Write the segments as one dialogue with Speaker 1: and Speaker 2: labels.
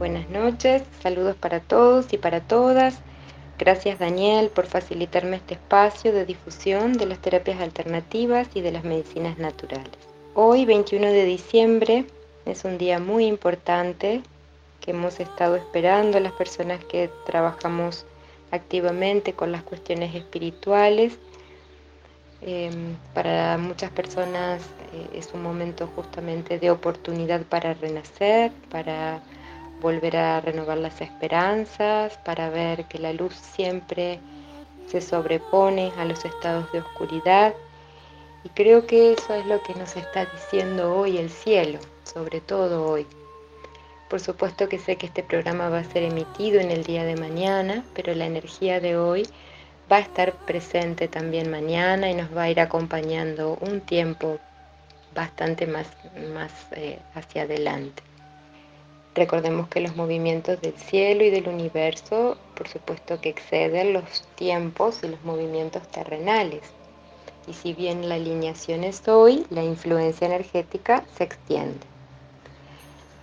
Speaker 1: Buenas noches, saludos para todos y para todas. Gracias Daniel por facilitarme este espacio de difusión de las terapias alternativas y de las medicinas naturales. Hoy, 21 de diciembre, es un día muy importante que hemos estado esperando las personas que trabajamos activamente con las cuestiones espirituales. Em, para muchas personas eh, es un momento justamente de oportunidad para renacer, para volver a renovar las esperanzas, para ver que la luz siempre se sobrepone a los estados de oscuridad. Y creo que eso es lo que nos está diciendo hoy el cielo, sobre todo hoy. Por supuesto que sé que este programa va a ser emitido en el día de mañana, pero la energía de hoy va a estar presente también mañana y nos va a ir acompañando un tiempo bastante más, más eh, hacia adelante. Recordemos que los movimientos del cielo y del universo, por supuesto que exceden los tiempos y los movimientos terrenales. Y si bien la alineación es hoy, la influencia energética se extiende.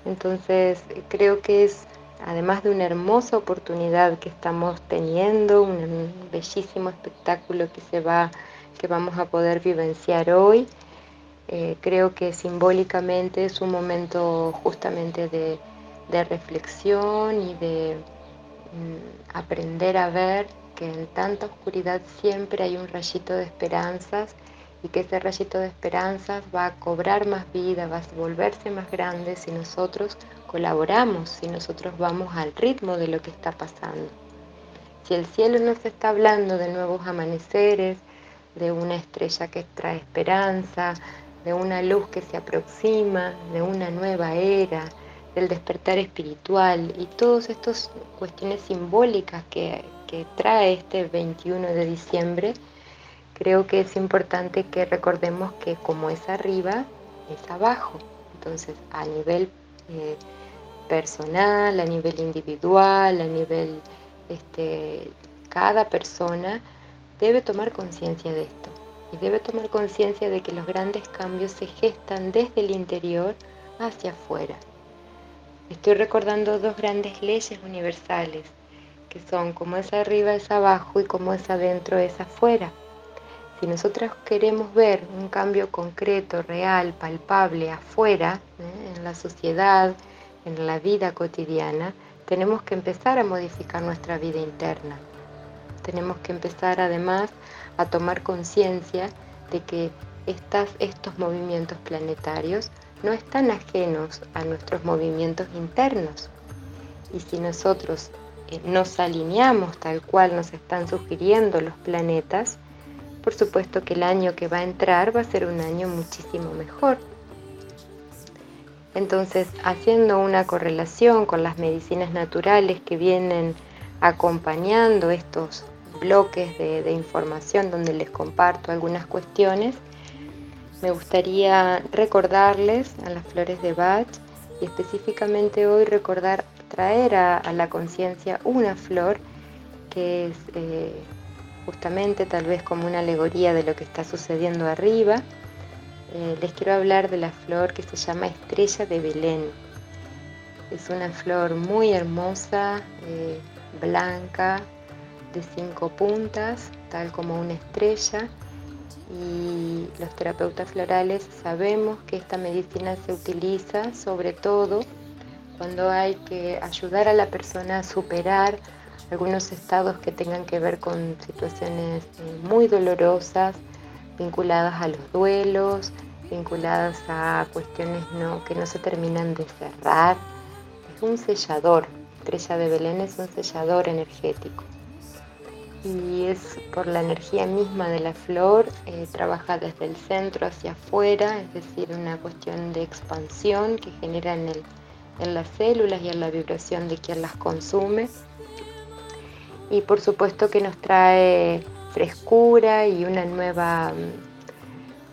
Speaker 1: Entonces, creo que es, además de una hermosa oportunidad que estamos teniendo, un bellísimo espectáculo que se va, que vamos a poder vivenciar hoy, eh, creo que simbólicamente es un momento justamente de de reflexión y de mm, aprender a ver que en tanta oscuridad siempre hay un rayito de esperanzas y que ese rayito de esperanzas va a cobrar más vida, va a volverse más grande si nosotros colaboramos, si nosotros vamos al ritmo de lo que está pasando. Si el cielo nos está hablando de nuevos amaneceres, de una estrella que trae esperanza, de una luz que se aproxima, de una nueva era, del despertar espiritual y todas estas cuestiones simbólicas que, trae este 21 de diciembre, creo que es importante que recordemos que como es arriba, es abajo. Entonces, a nivel eh, personal, a nivel individual, a nivel, este, cada persona debe tomar conciencia de esto y debe tomar conciencia de que los grandes cambios se gestan desde el interior hacia afuera. Estoy recordando dos grandes leyes universales, que son como es arriba es abajo y como es adentro es afuera. Si nosotros queremos ver un cambio concreto, real, palpable afuera, ¿eh? en la sociedad, en la vida cotidiana, tenemos que empezar a modificar nuestra vida interna. Tenemos que empezar además a tomar conciencia de que estos movimientos planetarios no están ajenos a nuestros movimientos internos. Y si nosotros eh, nos alineamos tal cual nos están sugiriendo los planetas, por supuesto que el año que va a entrar va a ser un año muchísimo mejor. Entonces, haciendo una correlación con las medicinas naturales que vienen acompañando estos bloques de, de información donde les comparto algunas cuestiones, me gustaría recordarles a las flores de Bach y específicamente hoy recordar, traer a, la conciencia una flor que es eh, justamente tal vez como una alegoría de lo que está sucediendo arriba. Eh, les quiero hablar de la flor que se llama Estrella de Belén. Es una flor muy hermosa, eh, blanca, de cinco puntas, tal como una estrella y los terapeutas florales sabemos que esta medicina se utiliza sobre todo cuando hay que ayudar a la persona a superar algunos estados que tengan que ver con situaciones eh, muy dolorosas, vinculadas a los duelos, vinculadas a cuestiones que no se terminan de cerrar. Es un sellador, Estrella de Belén es un sellador energético y es por la energía misma de la flor, eh, trabaja desde el centro hacia afuera, es decir, una cuestión de expansión que genera en, el, en las células y en la vibración de quien las consume. Y por supuesto que nos trae frescura y una nueva,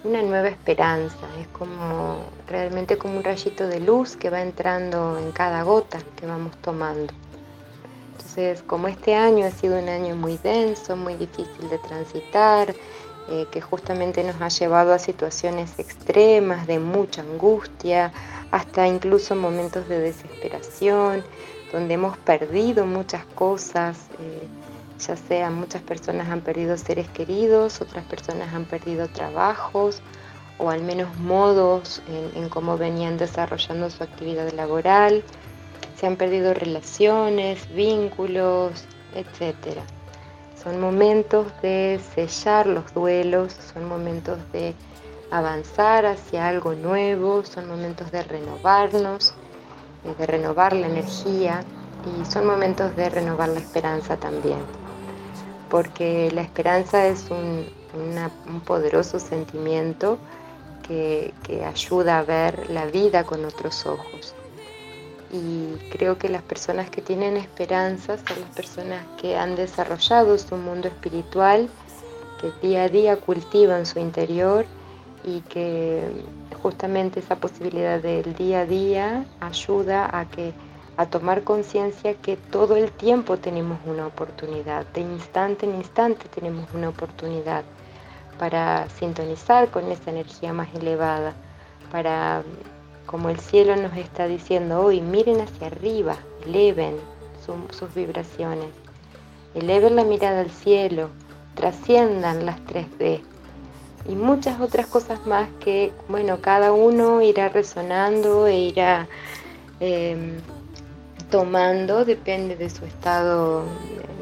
Speaker 1: una nueva esperanza, es como realmente como un rayito de luz que va entrando en cada gota que vamos tomando. Entonces, como este año ha sido un año muy denso, muy difícil de transitar, eh, que justamente nos ha llevado a situaciones extremas de mucha angustia, hasta incluso momentos de desesperación, donde hemos perdido muchas cosas, eh, ya sea muchas personas han perdido seres queridos, otras personas han perdido trabajos o al menos modos en, cómo venían desarrollando su actividad laboral, se han perdido relaciones, vínculos, etcétera. Son momentos de sellar los duelos, son momentos de avanzar hacia algo nuevo, son momentos de renovarnos, eh, de renovar la energía y son momentos de renovar la esperanza también. Porque la esperanza es un, poderoso sentimiento que ayuda a ver la vida con otros ojos y creo que las personas que tienen esperanza son las personas que han desarrollado su mundo espiritual, que día a día cultivan su interior y que justamente esa posibilidad del día a día ayuda a que a tomar conciencia que todo el tiempo tenemos una oportunidad, de instante en instante tenemos una oportunidad para sintonizar con esa energía más elevada, para como el cielo nos está diciendo hoy, miren hacia arriba, eleven sus vibraciones, eleven la mirada al cielo, trasciendan las 3D y muchas otras cosas más que, bueno, cada uno irá resonando e irá em, tomando, depende de su estado,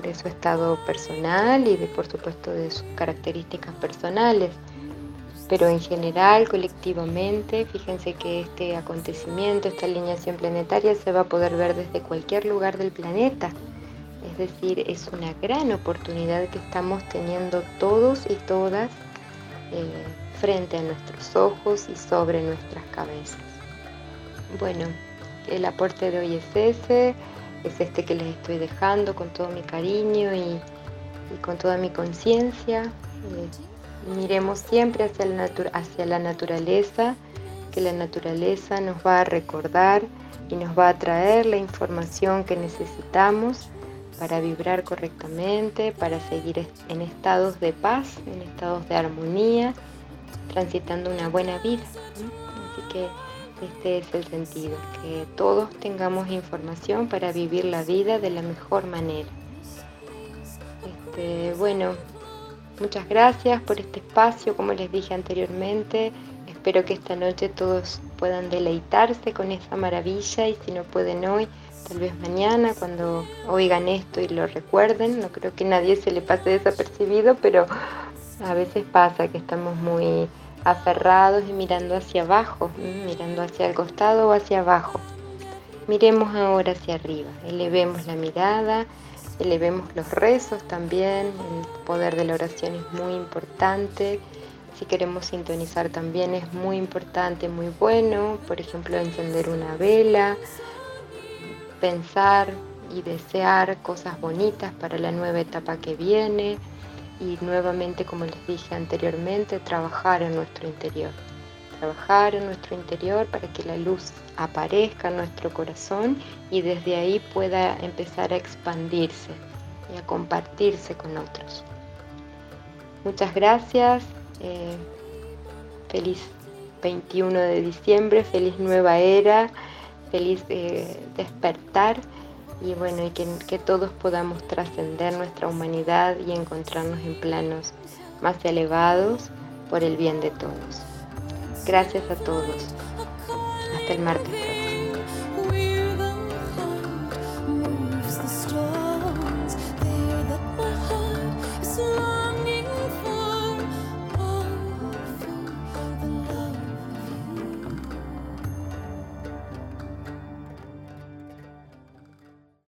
Speaker 1: de su estado personal y de, por supuesto, de sus características personales pero en general, colectivamente, fíjense que este acontecimiento, esta alineación planetaria se va a poder ver desde cualquier lugar del planeta. Es decir, es una gran oportunidad que estamos teniendo todos y todas eh, frente a nuestros ojos y sobre nuestras cabezas. Bueno, el aporte de hoy es ese, es este que les estoy dejando con todo mi cariño y, con toda mi conciencia. Eh, miremos siempre hacia la, hacia la naturaleza, que la naturaleza nos va a recordar y nos va a traer la información que necesitamos para vibrar correctamente, para seguir en estados de paz, en estados de armonía, transitando una buena vida. Así que este es el sentido, que todos tengamos información para vivir la vida de la mejor manera. Este, bueno, Muchas gracias por este espacio, como les dije anteriormente. Espero que esta noche todos puedan deleitarse con esa maravilla y si no pueden hoy, tal vez mañana cuando oigan esto y lo recuerden. No creo que nadie se le pase desapercibido, pero a veces pasa que estamos muy aferrados y mirando hacia abajo, mirando hacia el costado o hacia abajo. Miremos ahora hacia arriba, elevemos la mirada elevemos los rezos también, el poder de la oración es muy importante. Si queremos sintonizar también es muy importante, muy bueno, por ejemplo, encender una vela, pensar y desear cosas bonitas para la nueva etapa que viene y nuevamente, como les dije anteriormente, trabajar en nuestro interior. Trabajar en nuestro interior para que la luz aparezca en nuestro corazón y desde ahí pueda empezar a expandirse y a compartirse con otros. Muchas gracias. Eh, feliz 21 de diciembre, feliz nueva era, feliz eh, despertar y bueno, y que, que todos podamos trascender nuestra humanidad y encontrarnos en planos más elevados por el bien de todos. Gracias a todos. Hasta el martes